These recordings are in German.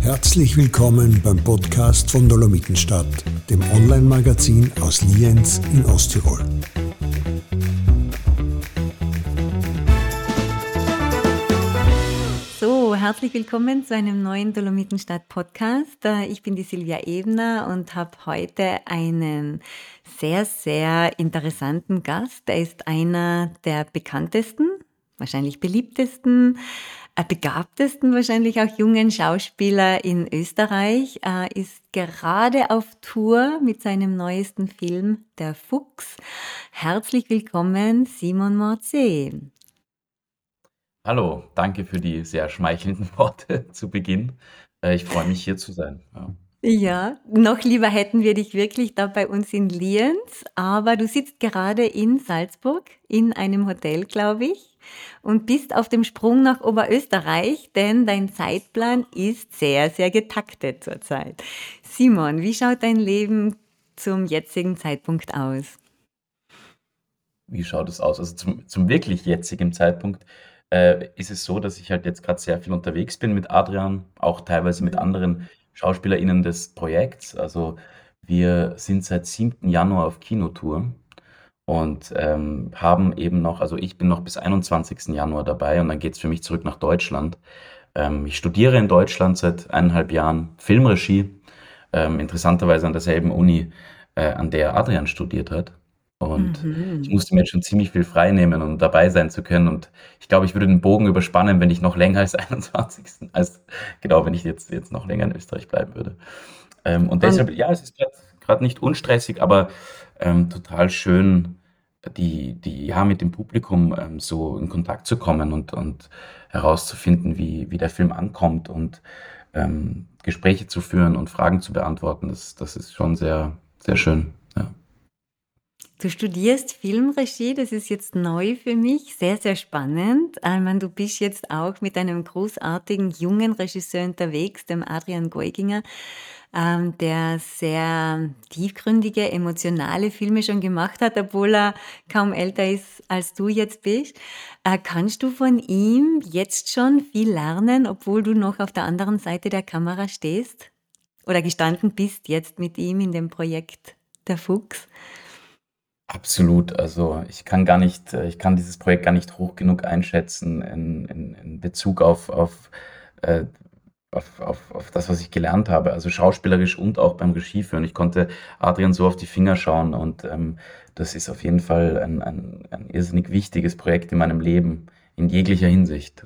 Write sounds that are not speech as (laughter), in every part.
Herzlich willkommen beim Podcast von Dolomitenstadt, dem Online-Magazin aus Lienz in Osttirol. Herzlich willkommen zu einem neuen Dolomitenstadt-Podcast. Äh, ich bin die Silvia Ebner und habe heute einen sehr, sehr interessanten Gast. Er ist einer der bekanntesten, wahrscheinlich beliebtesten äh, begabtesten wahrscheinlich auch jungen Schauspieler in Österreich, äh, ist gerade auf Tour mit seinem neuesten Film Der Fuchs. Herzlich willkommen, Simon Morze. Hallo, danke für die sehr schmeichelnden (laughs) Worte zu Beginn. Äh, ich freue mich hier zu sein. Ja. Ja, noch lieber hätten wir dich wirklich da bei uns in Lienz, aber du sitzt gerade in Salzburg in einem Hotel, glaube ich, und bist auf dem Sprung nach Oberösterreich, denn dein Zeitplan ist sehr, sehr getaktet zurzeit. Simon, wie schaut dein Leben zum jetzigen Zeitpunkt aus? Wie schaut es aus? Also zum, zum wirklich jetzigen Zeitpunkt äh, ist es so, dass ich halt jetzt gerade sehr viel unterwegs bin mit Adrian, auch teilweise mit anderen SchauspielerInnen des Projekts. Also wir sind seit 7. Januar auf Kinotour und ähm, haben eben noch, also ich bin noch bis 21. Januar dabei und dann geht es für mich zurück nach Deutschland. Ähm, ich studiere in Deutschland seit eineinhalb Jahren Filmregie, ähm, interessanterweise an derselben Uni, äh, an der Adrian studiert hat. Und mhm. ich musste mir jetzt schon ziemlich viel frei nehmen, um dabei sein zu können. Und ich glaube, ich würde den Bogen überspannen, wenn ich noch länger als (laughs) 21. als genau, wenn ich jetzt, jetzt noch länger in Österreich bleiben würde. Ähm, und deshalb, ja, es ist gerade nicht unstressig, aber ähm, total schön, die, die, ja, mit dem Publikum ähm, so in Kontakt zu kommen und, und herauszufinden, wie, wie der Film ankommt und ähm, Gespräche zu führen und Fragen zu beantworten. Das, das ist schon sehr, sehr schön. Du studierst Filmregie, das ist jetzt neu für mich, sehr, sehr spannend. Ich meine, du bist jetzt auch mit einem großartigen jungen Regisseur unterwegs, dem Adrian Geuginger, ähm, der sehr tiefgründige, emotionale Filme schon gemacht hat, obwohl er kaum älter ist, als du jetzt bist. Äh, kannst du von ihm jetzt schon viel lernen, obwohl du noch auf der anderen Seite der Kamera stehst? Oder gestanden bist jetzt mit ihm in dem Projekt Der Fuchs? Absolut. Also, ich kann gar nicht äh, ich kann dieses Projekt gar nicht hoch genug einschätzen in in in Bezug auf auf, äh, auf auf auf das, was ich gelernt habe, also schauspielerisch und auch beim Regieführen. Ich konnte Adrian so auf die Finger schauen und, ähm, das ist auf jeden Fall ein ein ein irrsinnig wichtiges Projekt in meinem Leben in jeglicher Hinsicht.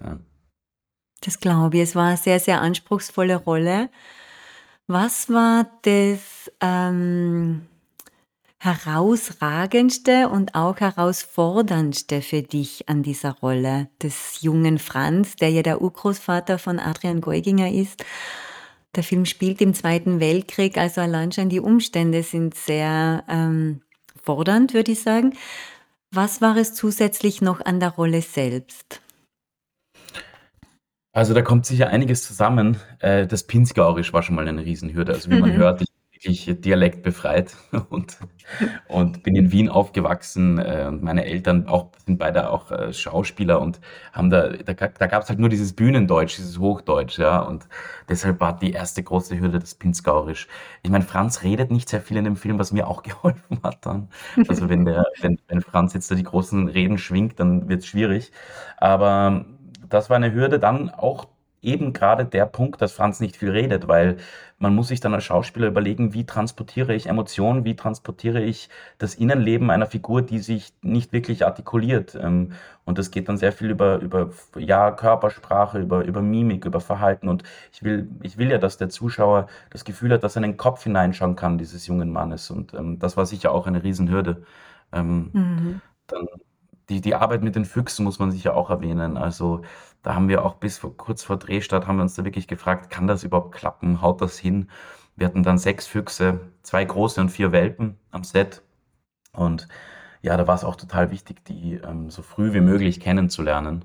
Das glaube ich. Es war eine sehr, sehr anspruchsvolle Rolle. Was war das, ähm herausragendste und auch herausforderndste für dich an dieser Rolle des jungen Franz, der ja der Urgroßvater von Adrian Geuginger ist? Der Film spielt im Zweiten Weltkrieg, also allein schon die Umstände sind sehr ähm, fordernd, würde ich sagen. Was war es zusätzlich noch an der Rolle selbst? Also da kommt sicher einiges zusammen. Äh, das Pinzgauerisch war schon mal eine Riesenhürde. Also wie man hört, ich wirklich dialektbefreit (laughs) und, und bin in Wien aufgewachsen äh, und meine Eltern auch, sind beide auch äh, Schauspieler und haben da, da, da gab es halt nur dieses Bühnendeutsch, dieses Hochdeutsch, ja, und deshalb war die erste große Hürde das Pinzgauerisch. Ich meine, Franz redet nicht sehr viel in dem Film, was mir auch (laughs) geholfen hat dann. Also wenn der, wenn, wenn Franz jetzt da die großen Reden schwingt, dann wird es schwierig. Aber das war eine Hürde, dann auch eben gerade der Punkt, dass Franz nicht viel redet, weil man muss sich dann als Schauspieler überlegen, wie transportiere ich Emotionen, wie transportiere ich das Innenleben einer Figur, die sich nicht wirklich artikuliert. Ähm, und das geht dann sehr viel über, über ja, Körpersprache, über, über Mimik, über Verhalten. Und ich will, ich will ja, dass der Zuschauer das Gefühl hat, dass er in den Kopf hineinschauen kann, dieses jungen Mannes. Und ähm, das war sicher auch eine Riesenhürde. Ähm, mhm. Dann die, die Arbeit mit den Füchsen muss man sicher auch erwähnen. Also da haben wir auch bis vor, kurz vor Drehstart haben wir uns da wirklich gefragt, kann das überhaupt klappen? Haut das hin? Wir hatten dann sechs Füchse, zwei große und vier Welpen am Set. Und ja, da war es auch total wichtig, die ähm, so früh wie möglich kennenzulernen.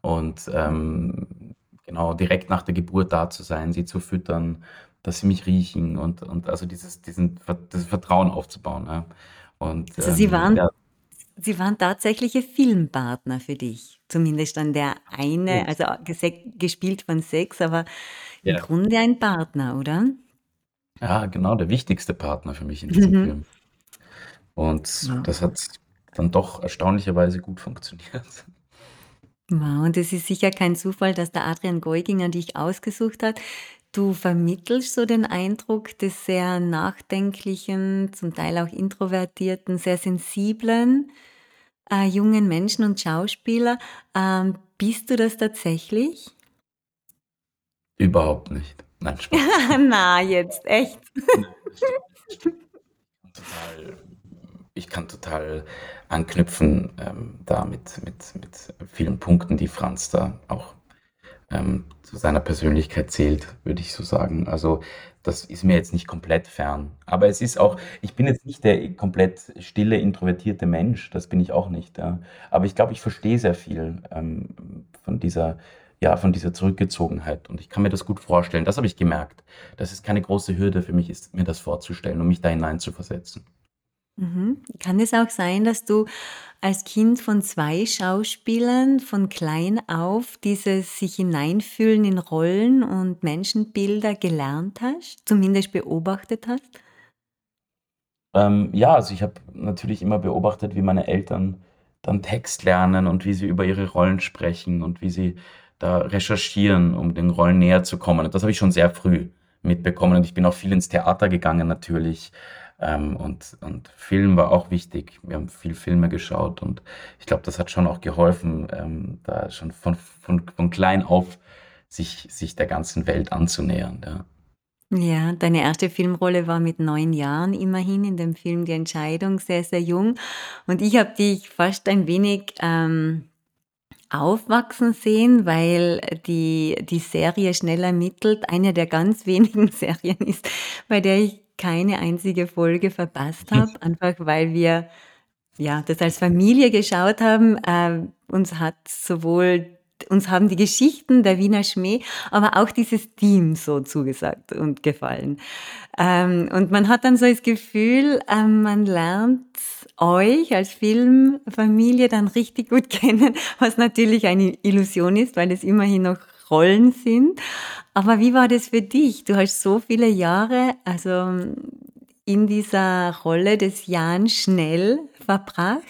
Und ähm, genau direkt nach der Geburt da zu sein, sie zu füttern, dass sie mich riechen und, und also dieses, diesen, dieses Vertrauen aufzubauen. Ja. Und, also sie ähm, waren ja, sie waren tatsächliche Filmpartner für dich. Zumindest dann der eine, also gespielt von Sex, aber im Ja. Grunde ein Partner, oder? Ja, genau, der wichtigste Partner für mich in diesem Mhm. Film. Und Wow. das hat dann doch erstaunlicherweise gut funktioniert. Wow, und es ist sicher kein Zufall, dass der Adrian Geuginger dich ausgesucht hat. Du vermittelst so den Eindruck des sehr nachdenklichen, zum Teil auch introvertierten, sehr sensiblen äh, jungen Menschen und Schauspieler. Ähm, bist du das tatsächlich? Überhaupt nicht. Nein, Spaß. (laughs) Na, jetzt, echt. Total, ich kann total anknüpfen ähm, da mit, mit, mit vielen Punkten, die Franz da auch ähm, zu seiner Persönlichkeit zählt, würde ich so sagen. Also das ist mir jetzt nicht komplett fern. Aber es ist auch, ich bin jetzt nicht der komplett stille, introvertierte Mensch, das bin ich auch nicht. Ja. Aber ich glaube, ich verstehe sehr viel ähm, von dieser, ja, von dieser Zurückgezogenheit. Und ich kann mir das gut vorstellen. Das habe ich gemerkt, dass es keine große Hürde für mich ist, mir das vorzustellen und mich da hinein zu versetzen. Mhm. Kann es auch sein, dass du als Kind von zwei Schauspielern von klein auf dieses sich hineinfühlen in Rollen und Menschenbilder gelernt hast, zumindest beobachtet hast? Ähm, ja, also ich habe natürlich immer beobachtet, wie meine Eltern dann Text lernen und wie sie über ihre Rollen sprechen und wie sie da recherchieren, um den Rollen näher zu kommen. Und das habe ich schon sehr früh mitbekommen. Und ich bin auch viel ins Theater gegangen natürlich. Ähm, und, und Film war auch wichtig. Wir haben viel Filme geschaut und ich glaube, das hat schon auch geholfen, ähm, da schon von, von, von klein auf sich, sich der ganzen Welt anzunähern. Ja. Ja, deine erste Filmrolle war mit neun Jahren immerhin in dem Film Die Entscheidung, sehr, sehr jung. Und ich habe dich fast ein wenig ähm, aufwachsen sehen, weil die, die Serie schnell ermittelt eine der ganz (laughs) wenigen Serien ist, bei der ich keine einzige Folge verpasst habe, (laughs) einfach weil wir ja das als Familie geschaut haben. Äh, uns hat sowohl uns haben die Geschichten der Wiener Schmäh, aber auch dieses Team so zugesagt und gefallen. Ähm, und man hat dann so das Gefühl, ähm, man lernt euch als Filmfamilie dann richtig gut (laughs) kennen, was natürlich eine Illusion ist, weil es immerhin noch Rollen sind. Aber wie war das für dich? Du hast so viele Jahre, also in dieser Rolle des Jan Schnell verbracht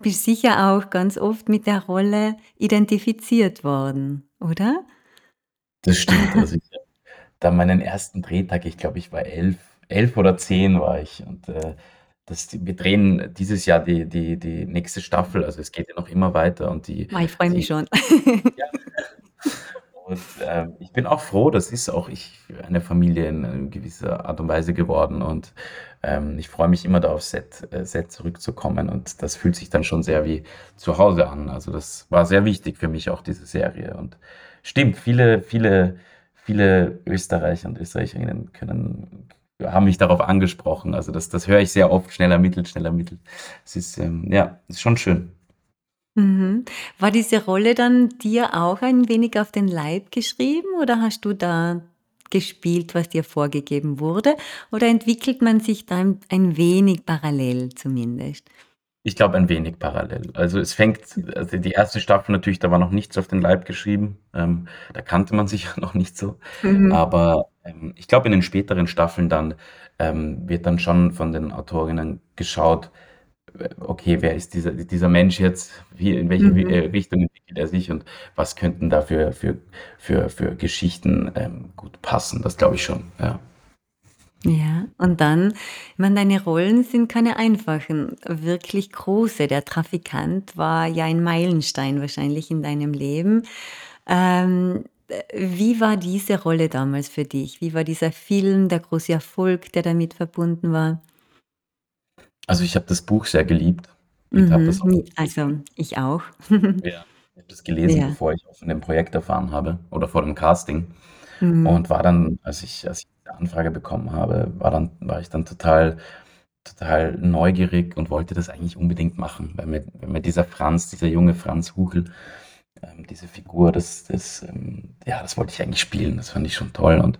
bist sicher auch ganz oft mit der Rolle identifiziert worden, oder? Das stimmt. Also ich da meinen ersten Drehtag, ich glaube, ich war elf, elf oder zehn war ich. Und äh, das, wir drehen dieses Jahr die, die, die nächste Staffel. Also es geht ja noch immer weiter. Und die, Oh, ich freue mich die, schon. ja. (laughs) Und ähm, ich bin auch froh, das ist auch ich eine Familie in, gewisser Art und Weise geworden. Und ähm, ich freue mich immer da auf Set, äh, Set zurückzukommen. Und das fühlt sich dann schon sehr wie zu Hause an. Also das war sehr wichtig für mich, auch diese Serie. Und stimmt, viele, viele, viele Österreicher und Österreicherinnen können, haben mich darauf angesprochen. Also das, das höre ich sehr oft, schnell ermittelt, schnell ermittelt. Es ist, ähm, ja, ist schon schön. Mhm. War diese Rolle dann dir auch ein wenig auf den Leib geschrieben oder hast du da gespielt, was dir vorgegeben wurde? Oder entwickelt man sich da ein, wenig parallel zumindest? Ich glaube, ein wenig parallel. Also es fängt, also die erste Staffel natürlich, da war noch nichts auf den Leib geschrieben. Ähm, da kannte man sich (laughs) ja noch nicht so. Mhm. Aber ähm, ich glaube, in den späteren Staffeln dann ähm, wird dann schon von den Autorinnen geschaut, okay, wer ist dieser, dieser Mensch jetzt, wie, in welche Mhm. äh, Richtung entwickelt er sich und was könnten da für, für, für, für Geschichten ähm, gut passen. Das glaube ich schon, ja. Ja, und dann, ich meine, deine Rollen sind keine einfachen, wirklich große. Der Trafikant war ja ein Meilenstein wahrscheinlich in deinem Leben. Ähm, äh, wie war diese Rolle damals für dich? Wie war dieser Film, der große Erfolg, der damit verbunden war? Also ich habe das Buch sehr geliebt und habe das Mhm. auch Also ich auch. (laughs) Ja. Ich habe das gelesen, Ja. bevor ich auch von dem Projekt erfahren habe oder vor dem Casting. Mhm. Und war dann, als ich, als ich die Anfrage bekommen habe, war dann, war ich dann total, total neugierig und wollte das eigentlich unbedingt machen, weil mir, weil mir dieser Franz, dieser junge Franz Huchel, ähm, diese Figur, das, das, ähm, ja, das wollte ich eigentlich spielen. Das fand ich schon toll. Und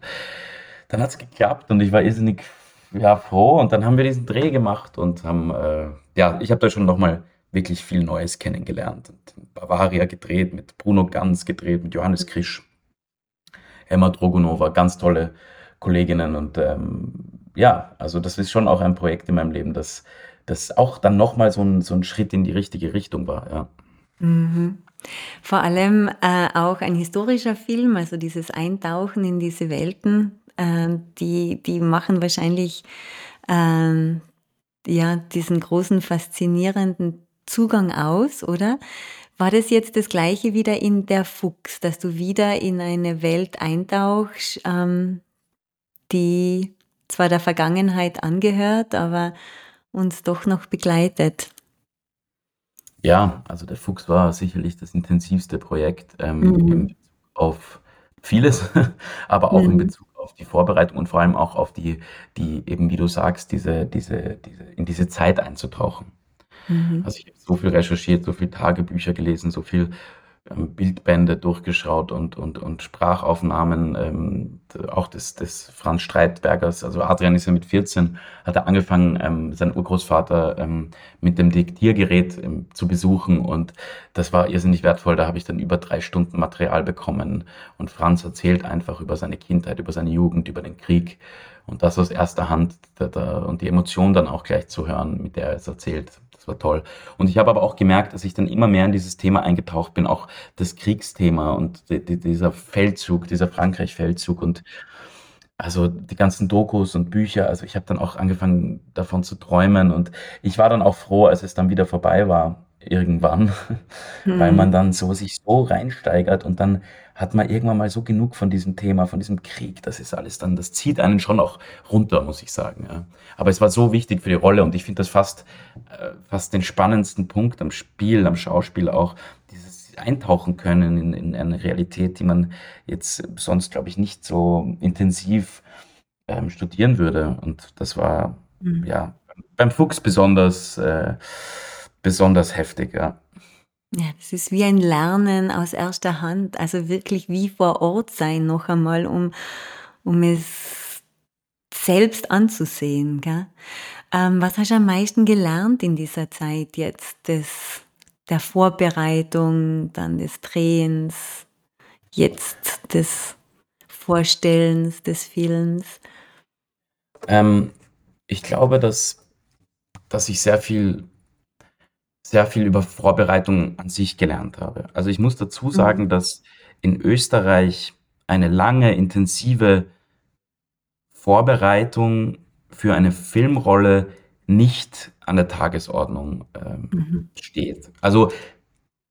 dann hat es geklappt und ich war irrsinnig ja, froh. Und dann haben wir diesen Dreh gemacht und haben, äh, ja, ich habe da schon nochmal wirklich viel Neues kennengelernt. Und Bavaria gedreht, mit Bruno Ganz gedreht, mit Johannes Krisch, Emma Drogonova, ganz tolle Kolleginnen. Und ähm, ja, also das ist schon auch ein Projekt in meinem Leben, das, das auch dann nochmal so ein, so ein Schritt in die richtige Richtung war. Ja. Mhm. Vor allem äh, auch ein historischer Film, also dieses Eintauchen in diese Welten, äh, die, die machen wahrscheinlich äh, ja, diesen großen faszinierenden Zugang aus, oder? War das jetzt das gleiche wieder in der Fuchs, dass du wieder in eine Welt eintauchst, ähm, die zwar der Vergangenheit angehört, aber uns doch noch begleitet? Ja, also der Fuchs war sicherlich das intensivste Projekt ähm, in Mhm. Bezug auf vieles, (laughs) aber auch in Mhm. Bezug auf die Vorbereitung und vor allem auch auf die, die eben, wie du sagst, diese, diese, diese, in diese Zeit einzutauchen. Mhm. Also ich habe so viel recherchiert, so viel Tagebücher gelesen, so viel Bildbände durchgeschaut und, und, und Sprachaufnahmen, ähm, auch des, des Franz Streitbergers. Also Adrian ist ja mit 14, hat er angefangen, ähm, seinen Urgroßvater ähm, mit dem Diktiergerät ähm, zu besuchen und das war irrsinnig wertvoll. Da habe ich dann über drei Stunden Material bekommen und Franz erzählt einfach über seine Kindheit, über seine Jugend, über den Krieg und das aus erster Hand da, da, und die Emotion dann auch gleich zu hören, mit der er es erzählt. War toll. Und ich habe aber auch gemerkt, dass ich dann immer mehr in dieses Thema eingetaucht bin, auch das Kriegsthema und die, die, dieser Feldzug, dieser Frankreich-Feldzug und also die ganzen Dokus und Bücher. Also ich habe dann auch angefangen davon zu träumen und ich war dann auch froh, als es dann wieder vorbei war irgendwann, (laughs) weil man Mhm. dann so sich so reinsteigert und dann hat man irgendwann mal so genug von diesem Thema, von diesem Krieg. Das ist alles dann, das zieht einen schon auch runter, muss ich sagen. Ja. Aber es war so wichtig für die Rolle und ich finde das fast, äh, fast den spannendsten Punkt am Spiel, am Schauspiel auch, dieses Eintauchen können in, in eine Realität, die man jetzt sonst, glaube ich, nicht so intensiv ähm, studieren würde. Und das war Mhm. ja beim Fuchs besonders, äh, besonders heftig, ja. Ja, das ist wie ein Lernen aus erster Hand, also wirklich wie vor Ort sein noch einmal, um, um es selbst anzusehen. Gell? Ähm, was hast du am meisten gelernt in dieser Zeit jetzt des, der Vorbereitung, dann des Drehens, jetzt des Vorstellens des Films? Ähm, ich glaube, dass, dass ich sehr viel, sehr viel über Vorbereitung an sich gelernt habe. Also ich muss dazu Mhm. sagen, dass in Österreich eine lange, intensive Vorbereitung für eine Filmrolle nicht an der Tagesordnung ähm, Mhm. steht. Also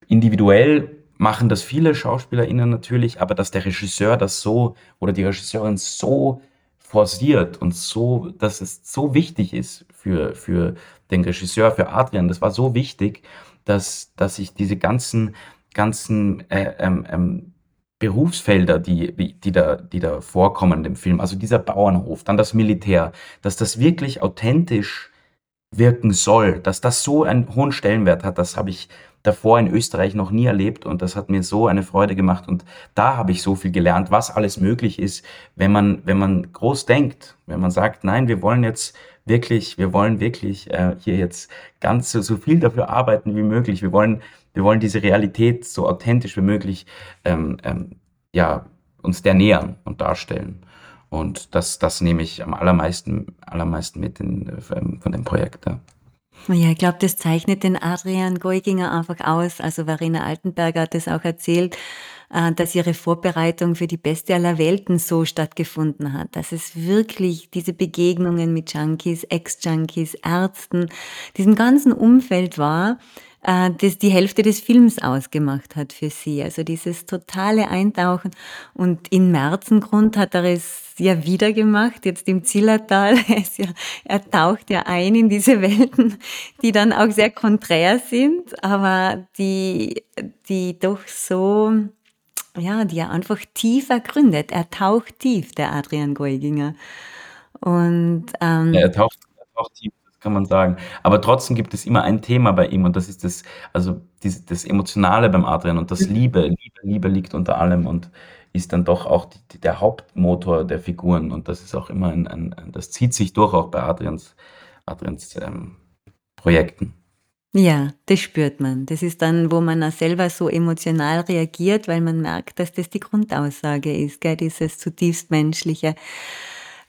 individuell machen das viele SchauspielerInnen natürlich, aber dass der Regisseur das so oder die Regisseurin so forciert und so, dass es so wichtig ist für, für den Regisseur, für Adrian, das war so wichtig, dass, dass ich diese ganzen, ganzen äh, ähm, ähm, Berufsfelder, die, die, da, die da vorkommen dem Film, also dieser Bauernhof, dann das Militär, dass das wirklich authentisch wirken soll, dass das so einen hohen Stellenwert hat, das habe ich davor in Österreich noch nie erlebt und das hat mir so eine Freude gemacht und da habe ich so viel gelernt, was alles möglich ist, wenn man, wenn man groß denkt, wenn man sagt, nein, wir wollen jetzt wirklich, wir wollen wirklich äh, hier jetzt ganz so, so viel dafür arbeiten wie möglich, wir wollen, wir wollen diese Realität so authentisch wie möglich ähm, ähm, ja, uns der nähern und darstellen. Und das, das nehme ich am allermeisten, allermeisten mit in, äh, von dem Projekt. Ja. Ja, ich glaube, das zeichnet den Adrian Geuginger einfach aus. Also Verena Altenberger hat es auch erzählt, äh, dass ihre Vorbereitung für die Beste aller Welten so stattgefunden hat. Dass es wirklich diese Begegnungen mit Junkies, Ex-Junkies, Ärzten, diesem ganzen Umfeld war, äh, das die Hälfte des Films ausgemacht hat für sie. Also dieses totale Eintauchen. Und in Merzengrund hat er es ja wieder gemacht, jetzt im Zillertal. (laughs) Er, ja, er taucht ja ein in diese Welten, die dann auch sehr konträr sind, aber die, die doch so, ja, die er einfach tief ergründet. Er taucht tief, der Adrian Geuginger. Und Ja, er ähm, taucht, er taucht tief, das kann man sagen. Aber trotzdem gibt es immer ein Thema bei ihm und das ist das, also dieses, das Emotionale beim Adrian und das Liebe. Liebe, Liebe liegt unter allem und ist dann doch auch die, die, der Hauptmotor der Figuren und das ist auch immer ein, ein, ein das zieht sich durch auch bei Adrians, Adrians ähm, Projekten. Ja, das spürt man. Das ist dann, wo man auch selber so emotional reagiert, weil man merkt, dass das die Grundaussage ist, gell, dieses zutiefst Menschliche.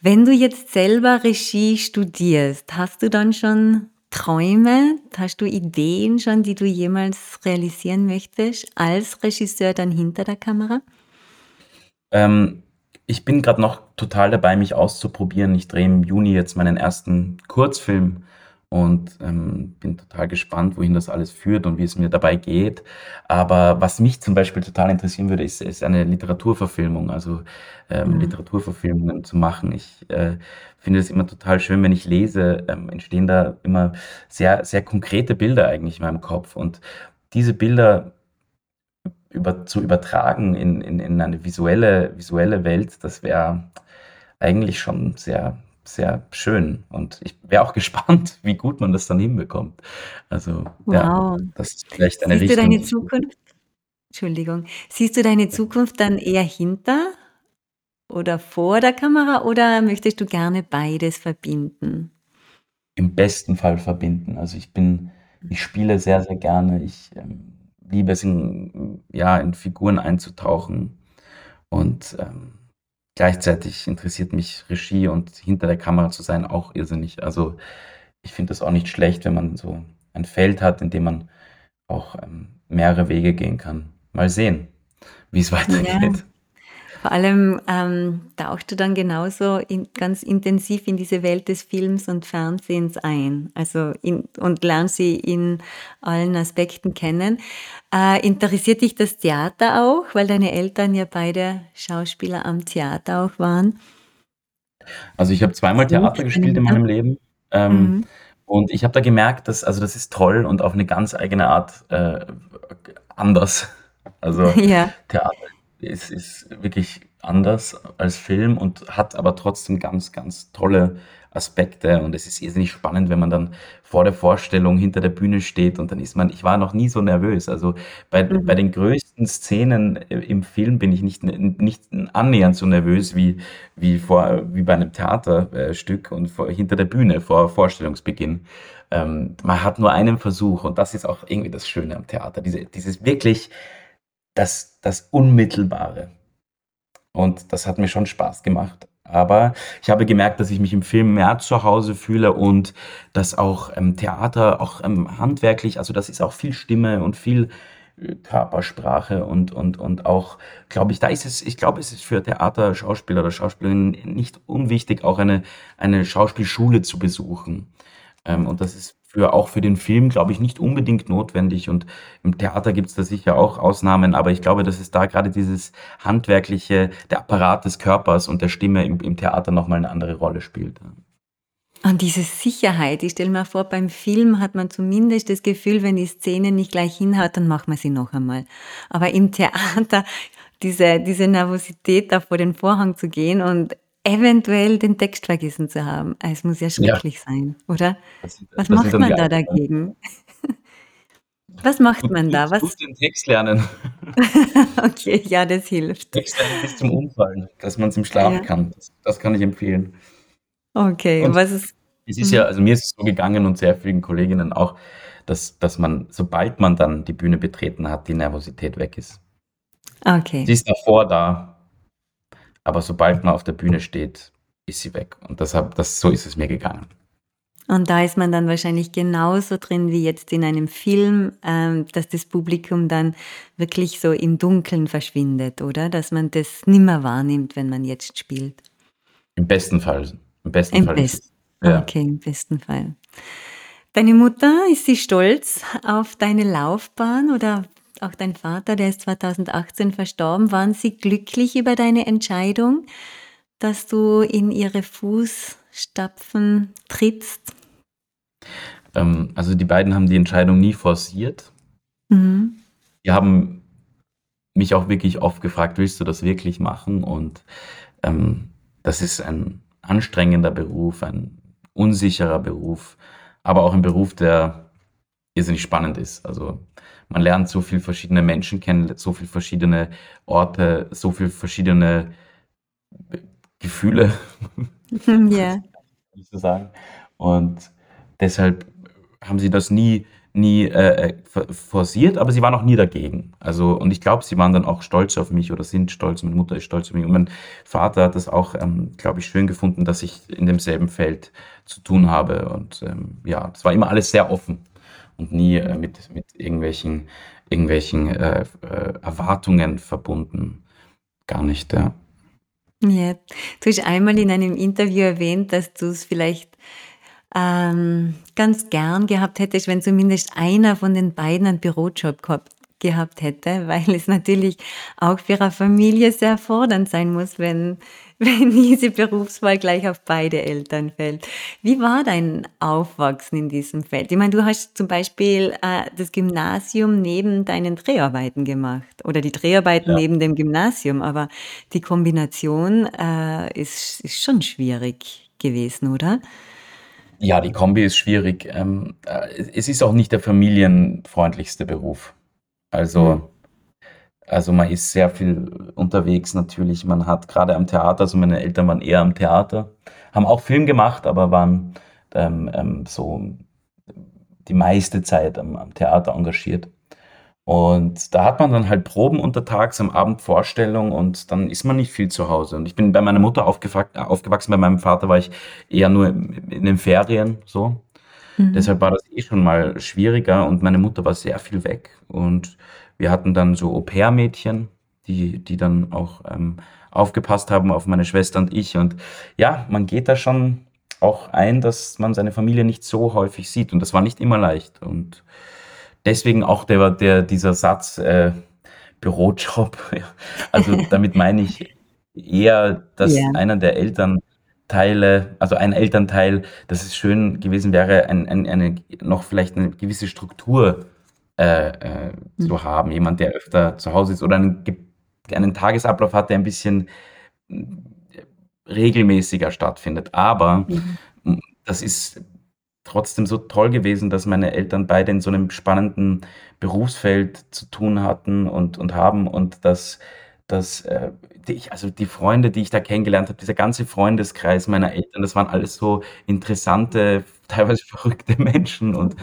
Wenn du jetzt selber Regie studierst, hast du dann schon Träume? Hast du Ideen schon, die du jemals realisieren möchtest als Regisseur dann hinter der Kamera? Ähm, ich bin gerade noch total dabei, mich auszuprobieren. Ich drehe im Juni jetzt meinen ersten Kurzfilm und ähm, bin total gespannt, wohin das alles führt und wie es mir dabei geht. Aber was mich zum Beispiel total interessieren würde, ist, ist eine Literaturverfilmung, also ähm, Mhm. Literaturverfilmungen zu machen. Ich äh, finde es immer total schön, wenn ich lese, ähm, entstehen da immer sehr, sehr konkrete Bilder eigentlich in meinem Kopf. Und diese Bilder über, zu übertragen in, in, in eine visuelle, visuelle Welt, das wäre eigentlich schon sehr, sehr schön. Und ich wäre auch (laughs) gespannt, wie gut man das dann hinbekommt. Also ja, Wow. das ist vielleicht eine Siehst du Richtung, deine die ich Zukunft Entschuldigung. Siehst du deine Zukunft dann eher hinter oder vor der Kamera oder möchtest du gerne beides verbinden? im besten Fall verbinden. Also ich bin, ich spiele sehr, sehr gerne. Ich ähm, liebe es, in, ja, in Figuren einzutauchen. Und ähm, gleichzeitig interessiert mich Regie und hinter der Kamera zu sein auch irrsinnig. Also ich finde das auch nicht schlecht, wenn man so ein Feld hat, in dem man auch ähm, mehrere Wege gehen kann. Mal sehen, wie es (laughs) Ja. Vor allem ähm, tauchst du dann genauso in, ganz intensiv in diese Welt des Films und Fernsehens ein, also in, und lernst sie in allen Aspekten kennen. Äh, interessiert dich das Theater auch, weil deine Eltern ja beide Schauspieler am Theater auch waren? Also ich habe zweimal Theater gespielt in meinem Leben. Ähm, Mhm. und ich habe da gemerkt, dass, also das ist toll und auf eine ganz eigene Art äh, anders. Also (laughs) Ja. Theater ist, ist wirklich anders als Film und hat aber trotzdem ganz, ganz tolle Aspekte. Und es ist irrsinnig spannend, wenn man dann vor der Vorstellung hinter der Bühne steht und dann ist man, ich war noch nie so nervös. Also bei, bei Mhm. den größten Szenen äh, im Film bin ich nicht, nicht annähernd so nervös wie, wie, vor, wie bei einem Theaterstück und vor, hinter der Bühne vor Vorstellungsbeginn. Ähm, man hat nur einen Versuch und das ist auch irgendwie das Schöne am Theater. Diese, dieses wirklich das, das Unmittelbare. Und das hat mir schon Spaß gemacht. Aber ich habe gemerkt, dass ich mich im Film mehr zu Hause fühle und dass auch ähm, Theater, auch ähm, handwerklich, also das ist auch viel Stimme und viel äh, Körpersprache und, und, und auch, glaube ich, da ist es, ich glaube, es ist für Theater, Schauspieler oder Schauspielerinnen nicht unwichtig, auch eine, eine Schauspielschule zu besuchen. Ähm, und das ist für, auch für den Film, glaube ich, nicht unbedingt notwendig. Und im Theater gibt es da sicher auch Ausnahmen, aber ich glaube, dass es da gerade dieses handwerkliche, der Apparat des Körpers und der Stimme im, im Theater nochmal eine andere Rolle spielt. Und diese Sicherheit, ich stelle mir vor, beim Film hat man zumindest das Gefühl, wenn die Szene nicht gleich hinhaut, dann macht man sie noch einmal. Aber im Theater, diese, diese Nervosität, da vor den Vorhang zu gehen und eventuell den Text vergessen zu haben, es muss ja Ja, schrecklich sein, oder? das, Was das sind macht man da dagegen? (laughs) Was macht man da? Was? den Text lernen. (laughs) Okay, ja, das hilft. Text lernen bis zum Umfallen, dass man es im Schlaf Ja, kann. Das, das kann ich empfehlen. okay. Und Was ist? es ist ja, also mir ist es so gegangen und sehr vielen Kolleginnen auch, dass, dass man, sobald man dann die Bühne betreten hat, die Nervosität weg ist. Sie Okay. ist davor da, aber sobald man auf der Bühne steht, ist sie weg. Und deshalb, das, so ist es mir gegangen. Und da ist man dann wahrscheinlich genauso drin wie jetzt in einem Film, ähm, dass das Publikum dann wirklich so im Dunkeln verschwindet, oder? Dass man das nimmer wahrnimmt, wenn man jetzt spielt. Im besten Fall. Im besten Im Fall es. Ja. Okay, im besten Fall. Deine Mutter, ist sie stolz auf deine Laufbahn oder auch dein Vater, der ist 2018 verstorben. Waren sie glücklich über deine Entscheidung, dass du in ihre Fußstapfen trittst? Ähm, also die beiden haben die Entscheidung nie forciert. Mhm. Die haben mich auch wirklich oft gefragt, willst du das wirklich machen? Und ähm, das ist ein anstrengender Beruf, ein unsicherer Beruf, aber auch ein Beruf, der irrsinnig spannend ist. Also man lernt so viele verschiedene Menschen kennen, so viele verschiedene Orte, so viele verschiedene Gefühle, (laughs) Ja. kann ich so sagen. Und deshalb haben sie das nie, nie, äh, äh forciert, aber sie waren auch nie dagegen. Also und ich glaube, sie waren dann auch stolz auf mich oder sind stolz. Meine Mutter ist stolz auf mich und mein Vater hat das auch, ähm, glaube ich, schön gefunden, dass ich in demselben Feld zu tun habe und, ähm, ja, es war immer alles sehr offen und nie, äh, mit mit irgendwelchen irgendwelchen, äh, äh, Erwartungen verbunden. Gar nicht, ja. Ja. Du hast einmal in einem Interview erwähnt, dass du es vielleicht ähm, ganz gern gehabt hättest, wenn zumindest einer von den beiden einen Bürojob gehabt, gehabt hätte, (laughs) weil es natürlich auch für eine Familie sehr fordernd sein muss, wenn, (laughs) wenn diese Berufswahl gleich auf beide Eltern fällt. Wie war dein Aufwachsen in diesem Feld? Ich meine, du hast zum Beispiel äh, das Gymnasium neben deinen Dreharbeiten gemacht oder die Dreharbeiten Ja. neben dem Gymnasium, aber die Kombination äh, ist, ist schon schwierig gewesen, oder? Ja, die Kombi ist schwierig. Ähm, äh, es ist auch nicht der familienfreundlichste Beruf. Mhm. Also also man ist sehr viel unterwegs natürlich. Man hat gerade am Theater also meine Eltern waren eher am Theater, haben auch Film gemacht, aber waren, ähm, ähm, so die meiste Zeit am am Theater engagiert. Und da hat man dann halt Proben untertags, am Abend Vorstellung und dann ist man nicht viel zu Hause. Und ich bin bei meiner Mutter aufgewachsen, bei meinem Vater war ich eher nur in den Ferien so. Mhm. Deshalb war das eh schon mal schwieriger und meine Mutter war sehr viel weg. Und wir hatten dann so Au-pair-Mädchen, die, die dann auch ähm, aufgepasst haben auf meine Schwester und ich. Und ja, man geht da schon auch ein, dass man seine Familie nicht so häufig sieht. Und das war nicht immer leicht. Und deswegen auch der, der, dieser Satz, äh, Bürojob. (laughs) Also damit meine ich eher, dass Ja. einer der Elternteile, also ein Elternteil, dass es schön gewesen wäre, ein, ein, eine, noch vielleicht eine gewisse Struktur äh, äh, Mhm. zu haben. Jemand, der öfter zu Hause ist oder einen, einen Tagesablauf hat, der ein bisschen äh, regelmäßiger stattfindet. Aber Mhm. das ist trotzdem so toll gewesen, dass meine Eltern beide in so einem spannenden Berufsfeld zu tun hatten und, und haben und dass, dass äh, die, also die Freunde, die ich da kennengelernt habe, dieser ganze Freundeskreis meiner Eltern, das waren alles so interessante, teilweise verrückte Menschen und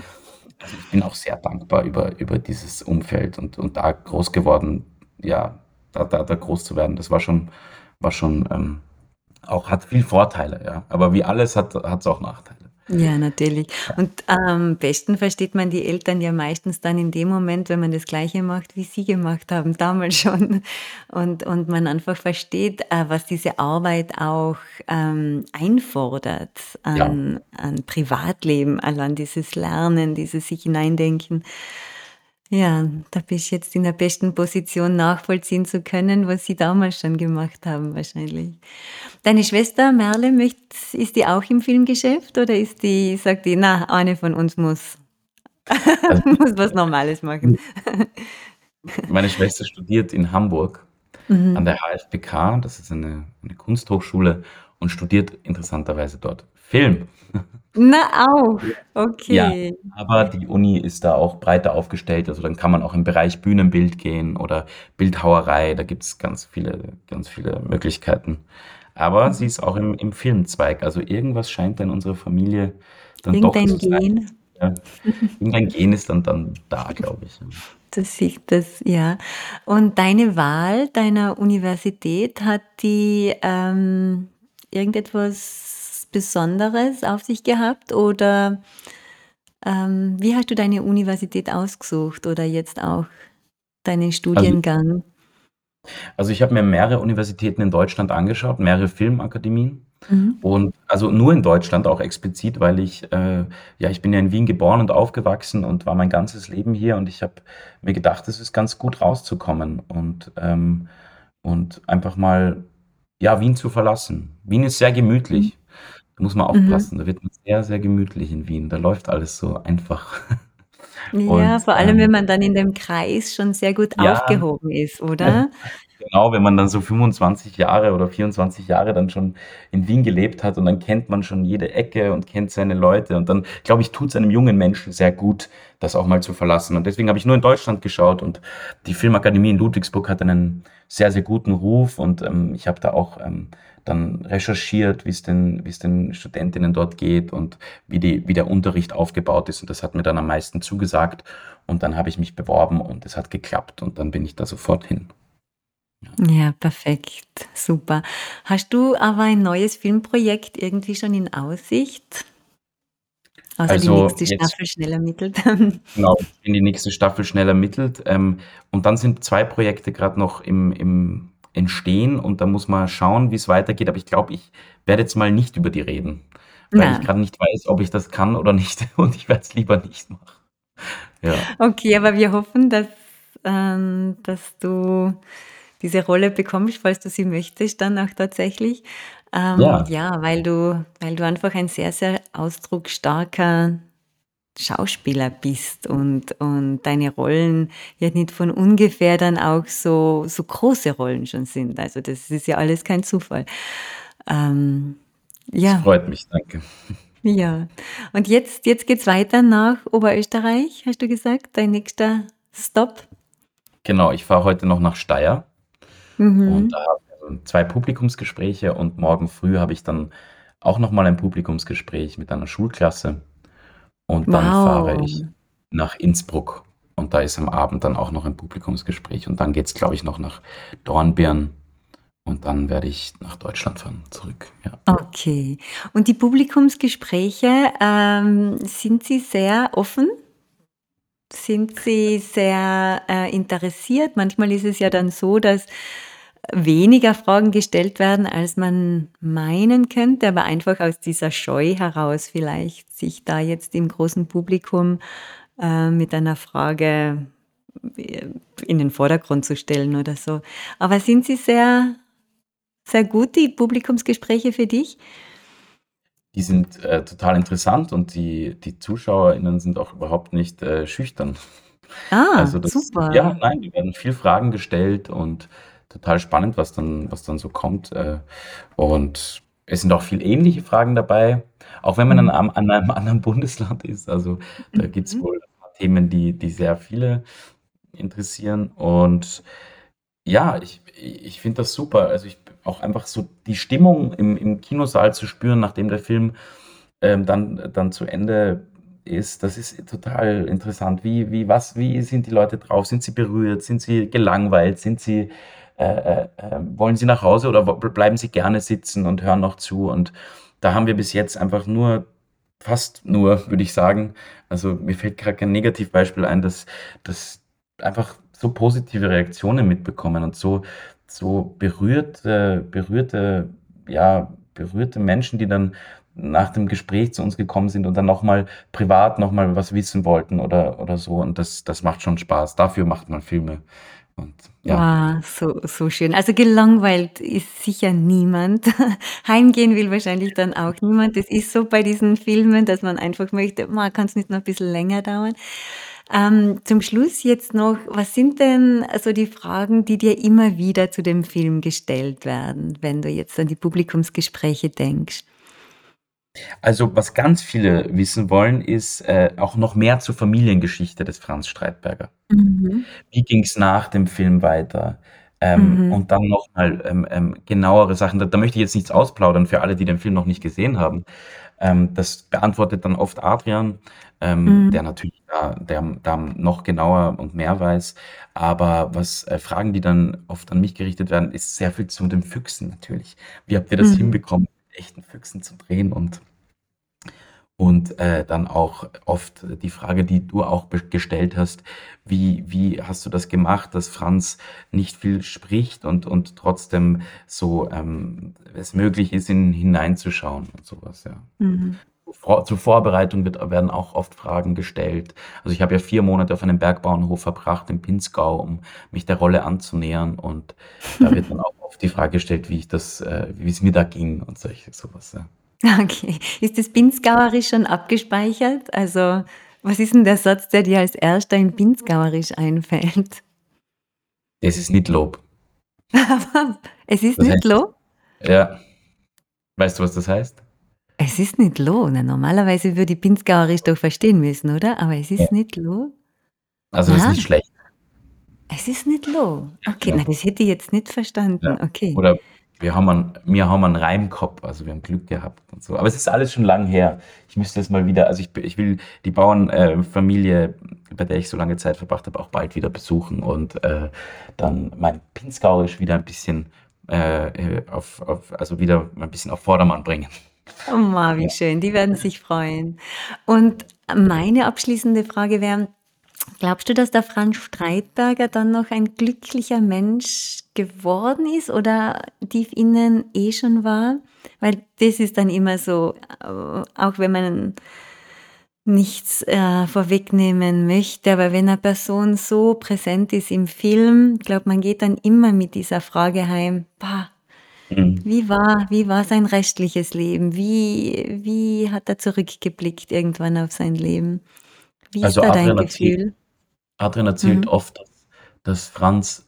also ich bin auch sehr dankbar über, über dieses Umfeld und, und da groß geworden, ja, da, da, da groß zu werden, das war schon, war schon ähm, auch, hat viel Vorteile, ja. Aber wie alles hat es auch Nachteile. Ja, natürlich. Und am besten versteht man die Eltern ja meistens dann in dem Moment, wenn man das Gleiche macht, wie sie gemacht haben, damals (laughs) schon. Und, und man einfach versteht, äh, was diese Arbeit auch ähm, einfordert Ja, an, an Privatleben, allein dieses Lernen, dieses sich hineindenken. Ja, da bist du jetzt in der besten Position, nachvollziehen zu können, was sie damals schon gemacht haben, wahrscheinlich. Deine Schwester Merle, möcht, ist die auch im Filmgeschäft oder ist die, sagt die, na, eine von uns muss, (laughs) also muss was Normales machen? (laughs) meine Schwester studiert in Hamburg an Mhm. der HFBK, das ist eine, eine Kunsthochschule, und studiert interessanterweise dort Film. Na, auch. Ja, Okay. aber die Uni ist da auch breiter aufgestellt. Also dann kann man auch im Bereich Bühnenbild gehen oder Bildhauerei. Da gibt es ganz viele, ganz viele Möglichkeiten. Aber sie ist auch im, im Filmzweig. Also irgendwas scheint da in unserer Familie dann doch Irgendein zu sein. Gen, Ja. Irgendein Gen ist dann, dann da, glaube ich. das sich das, ja. Und deine Wahl deiner Universität, hat die ähm, irgendetwas Besonderes auf sich gehabt oder ähm, wie hast du deine Universität ausgesucht oder jetzt auch deinen Also, Studiengang? also ich habe mir mehrere Universitäten in Deutschland angeschaut, mehrere Filmakademien. Mhm. Und also nur in Deutschland auch explizit, weil ich, äh, ja, ich bin ja in Wien geboren und aufgewachsen und war mein ganzes Leben hier und ich habe mir gedacht, es ist ganz gut rauszukommen und, ähm, und einfach mal, ja, Wien zu verlassen. Wien ist sehr Mhm. Da muss man Mhm. aufpassen. Da wird man sehr, sehr gemütlich in Wien. Da läuft alles so einfach. Ja, (laughs) Und vor allem, wenn ähm, man dann in dem Kreis schon sehr gut ja, aufgehoben ist, oder? (laughs) genau, wenn man dann so 25 Jahre oder 24 Jahre dann schon in Wien gelebt hat und dann kennt man schon jede Ecke und kennt seine Leute und dann, glaube ich, tut es einem jungen Menschen sehr gut, das auch mal zu verlassen. Und deswegen habe ich nur in Deutschland geschaut und die Filmakademie in Ludwigsburg hat einen sehr, sehr guten Ruf und ähm, ich habe da auch ähm, dann recherchiert, wie es den, es den Studentinnen dort geht und wie, die, wie der Unterricht aufgebaut ist. Und das hat mir dann am meisten zugesagt. Und dann habe ich mich beworben und es hat geklappt und dann bin ich da sofort hin. Ja, perfekt. Super. Hast du aber ein neues Filmprojekt irgendwie schon in Aussicht? Außer die Also nächste jetzt, Staffel schnell ermittelt. (laughs) genau, in die nächste Staffel schnell ermittelt. Ähm, und dann sind zwei Projekte gerade noch im, im Entstehen und da muss man schauen, wie es weitergeht. Aber ich glaube, ich werde jetzt mal nicht über die reden, weil ich Na, gerade nicht weiß, ob ich das kann oder nicht (laughs) und ich werde es lieber nicht machen. Ja, okay, aber wir hoffen, dass, ähm, dass du diese Rolle bekommst, falls du sie möchtest, dann auch tatsächlich. Ähm, ja, ja, weil du, weil du einfach ein sehr, sehr ausdrucksstarker Schauspieler bist und, und deine Rollen ja nicht von ungefähr dann auch so, so große Rollen schon sind. Also das ist ja alles kein Zufall. Ähm, es ja, freut mich, danke. ja. Und jetzt, jetzt geht's weiter nach Oberösterreich, hast du gesagt, dein nächster Stop. Genau, ich fahre heute noch nach Steyr und da Mhm. haben wir zwei Publikumsgespräche und morgen früh habe ich dann auch noch mal ein Publikumsgespräch mit einer Schulklasse und dann fahre Wow. ich nach Innsbruck und da ist am Abend dann auch noch ein Publikumsgespräch und dann geht's, glaube ich, noch nach Dornbirn und dann werde ich nach Deutschland fahren, zurück. Ja. Okay. Und die Publikumsgespräche, ähm, sind sie sehr offen? Sind sie sehr äh, interessiert? Manchmal ist es ja dann so, dass weniger Fragen gestellt werden, als man meinen könnte, aber einfach aus dieser Scheu heraus vielleicht, sich da jetzt im großen Publikum äh, mit einer Frage äh, in den Vordergrund zu stellen oder so. Aber sind sie sehr, sehr gut, die Publikumsgespräche für dich? Die sind äh, total interessant und die, die ZuschauerInnen sind auch überhaupt nicht äh, schüchtern. Ah, (laughs) Also das, ja, super. nein, die werden viel Fragen gestellt und total spannend, was dann, was dann so kommt. Äh, und es sind auch viel ähnliche Fragen dabei, auch wenn man Mhm. einem, an einem anderen Bundesland ist. Also da gibt es Mhm. wohl Themen, die, die sehr viele interessieren. Und ja, ich, ich finde das super. Also ich auch einfach so die Stimmung im, im Kinosaal zu spüren, nachdem der Film ähm, dann, dann zu Ende ist, das ist total interessant. Wie, wie, was, wie sind die Leute drauf? Sind sie berührt? Sind sie gelangweilt? Sind sie, äh, äh, äh, wollen sie nach Hause oder bleiben sie gerne sitzen und hören noch zu? Und da haben wir bis jetzt einfach nur, fast nur, würde ich sagen, also mir fällt gerade kein Negativbeispiel ein, dass, dass einfach so positive Reaktionen mitbekommen und so, so berührte, berührte, ja, berührte Menschen, die dann nach dem Gespräch zu uns gekommen sind und dann nochmal privat nochmal was wissen wollten oder, oder so. Und das, das macht schon Spaß. Dafür macht man Filme. Und ja, Wow, so, so schön. Also gelangweilt ist sicher niemand. (laughs) Heimgehen will wahrscheinlich dann auch niemand. Das ist so bei diesen Filmen, dass man einfach möchte, man kann es nicht noch ein bisschen länger dauern. Ähm, zum Schluss jetzt noch, was sind denn also die Fragen, die dir immer wieder zu dem Film gestellt werden, wenn du jetzt an die Publikumsgespräche denkst? also was ganz viele wissen wollen, ist äh, auch noch mehr zur Familiengeschichte des Franz Streitberger. Mhm. Wie ging es nach dem Film weiter? Ähm, Mhm. und dann nochmal ähm, ähm, genauere Sachen. Da, da möchte ich jetzt nichts ausplaudern für alle, die den Film noch nicht gesehen haben. Ähm, das beantwortet dann oft Adrian, ähm, der Mhm. natürlich da, der, da noch genauer und mehr weiß. Aber was äh, Fragen, die dann oft an mich gerichtet werden, ist sehr viel zu den Füchsen natürlich. Wie habt ihr das Mhm. hinbekommen, mit echten Füchsen zu drehen? Und und äh, dann auch oft die Frage, die du auch be- gestellt hast, wie, wie hast du das gemacht, dass Franz nicht viel spricht und, und trotzdem so ähm, es möglich ist, in ihn hineinzuschauen und sowas, ja. Mhm. Vor, zur Vorbereitung wird, werden auch oft Fragen gestellt. Also ich habe ja vier Monate auf einem Bergbauernhof verbracht im Pinzgau, um mich der Rolle anzunähern und da wird dann auch oft die Frage gestellt, wie ich das, äh, wie es mir da ging und solche sowas, ja. (laughs) Okay. Ist das Pinzgauerisch schon abgespeichert? Also, was ist denn der Satz, der dir als erster in Pinzgauerisch einfällt? Das ist nicht Lob. (laughs) es ist Das nicht heißt lo? ja. Weißt du, was das heißt? Es ist nicht lo. Na, normalerweise würde ich Pinzgauerisch doch verstehen müssen, oder? Aber es Ja. ist nicht lo? Also, das ist nicht schlecht. Es ist nicht lo. Ja, Okay, genau. na, das hätte ich jetzt nicht verstanden. Ja. Okay. Oder wir haben einen wir haben einen Reim gehabt, also wir haben Glück gehabt und so. Aber es ist alles schon lang her. Ich müsste jetzt mal wieder also ich ich will die Bauernfamilie, äh, bei der ich so lange Zeit verbracht habe, auch bald wieder besuchen und, äh, dann mein Pinzgauerisch wieder ein bisschen, äh, äh, auf auf also wieder ein bisschen auf Vordermann bringen. Oh, ma, wie Ja. schön. Die werden sich freuen. Und meine abschließende Frage wäre: Glaubst du, dass der Franz Streitberger dann noch ein glücklicher Mensch geworden ist oder tief innen eh schon war? Weil das ist dann immer so, äh, auch wenn man nichts, äh, vorwegnehmen möchte, aber wenn eine Person so präsent ist im Film, ich glaube, man geht dann immer mit dieser Frage heim: „Boah, Mhm. wie war wie war sein restliches Leben? Wie wie hat er zurückgeblickt irgendwann auf sein Leben?“ Wie ist Also, da dein Adrian erzählt Gefühl? Adrian erzählt Mhm. oft, dass dass Franz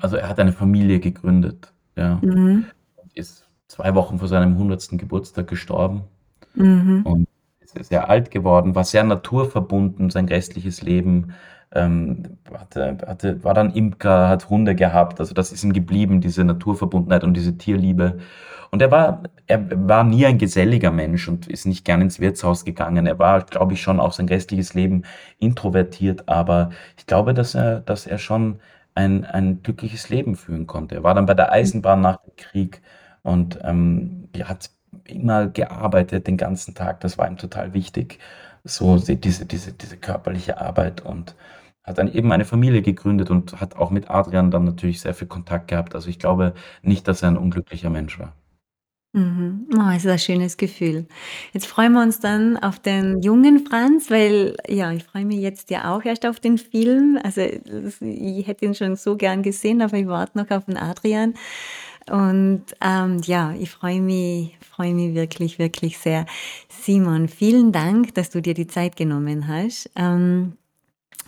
also er hat eine Familie gegründet, ja, Mhm. und ist 2 Wochen vor seinem 100. Geburtstag gestorben Mhm. und ist sehr alt geworden, war sehr naturverbunden sein restliches Leben, ähm, hatte hatte war dann Imker, hat Hunde gehabt. Also, das ist ihm geblieben, diese Naturverbundenheit und diese Tierliebe. Und er war er war nie ein geselliger Mensch und ist nicht gern ins Wirtshaus gegangen. Er war, glaube ich, schon auch sein restliches Leben introvertiert, aber ich glaube, dass er dass er schon ein ein glückliches Leben führen konnte. Er war dann bei der. Eisenbahn nach dem Krieg und, ähm, hat immer gearbeitet den ganzen Tag. Das war ihm total wichtig, so se diese diese diese körperliche Arbeit und hat dann eben eine Familie gegründet und hat auch mit Adrian dann natürlich sehr viel Kontakt gehabt. Also, ich glaube nicht, dass er ein unglücklicher Mensch war. Mhm. Oh, es ist ein schönes Gefühl. Jetzt freuen wir uns dann auf den jungen Franz, weil ja, ich freue mich jetzt ja auch erst auf den Film. Also, ich hätte ihn schon so gern gesehen, aber ich warte noch auf den Adrian. Und, ähm, ja, ich freue mich freue mich wirklich, wirklich sehr. Simon, vielen Dank, dass du dir die Zeit genommen hast. Ähm,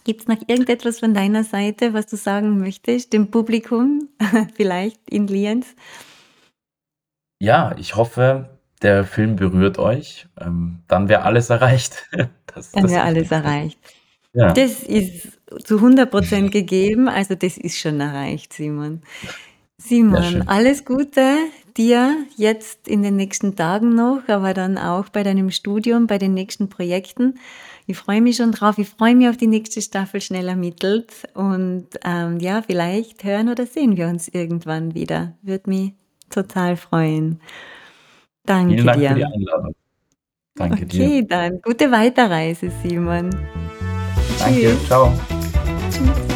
gibt's noch irgendetwas von deiner Seite, was du sagen möchtest dem Publikum, (laughs) vielleicht in Lienz? Ja, ich hoffe, der Film berührt euch. Ähm, dann wäre alles erreicht. (laughs) Das Dann wäre alles erreicht. Ja. Das ist zu 100 gegeben, also das ist schon erreicht, Simon. Simon, alles Gute dir jetzt in den nächsten Tagen noch, aber dann auch bei deinem Studium, bei den nächsten Projekten. Ich freue mich schon drauf. Ich freue mich auf die nächste Staffel schnell ermittelt und, ähm, ja, vielleicht hören oder sehen wir uns irgendwann wieder. Würde mich total freuen. Vielen Danke Dank für die dir. Einladung. Danke dir. Okay, dann gute Weiterreise, Simon. Danke. Tschüss. Tschau. Tschüss.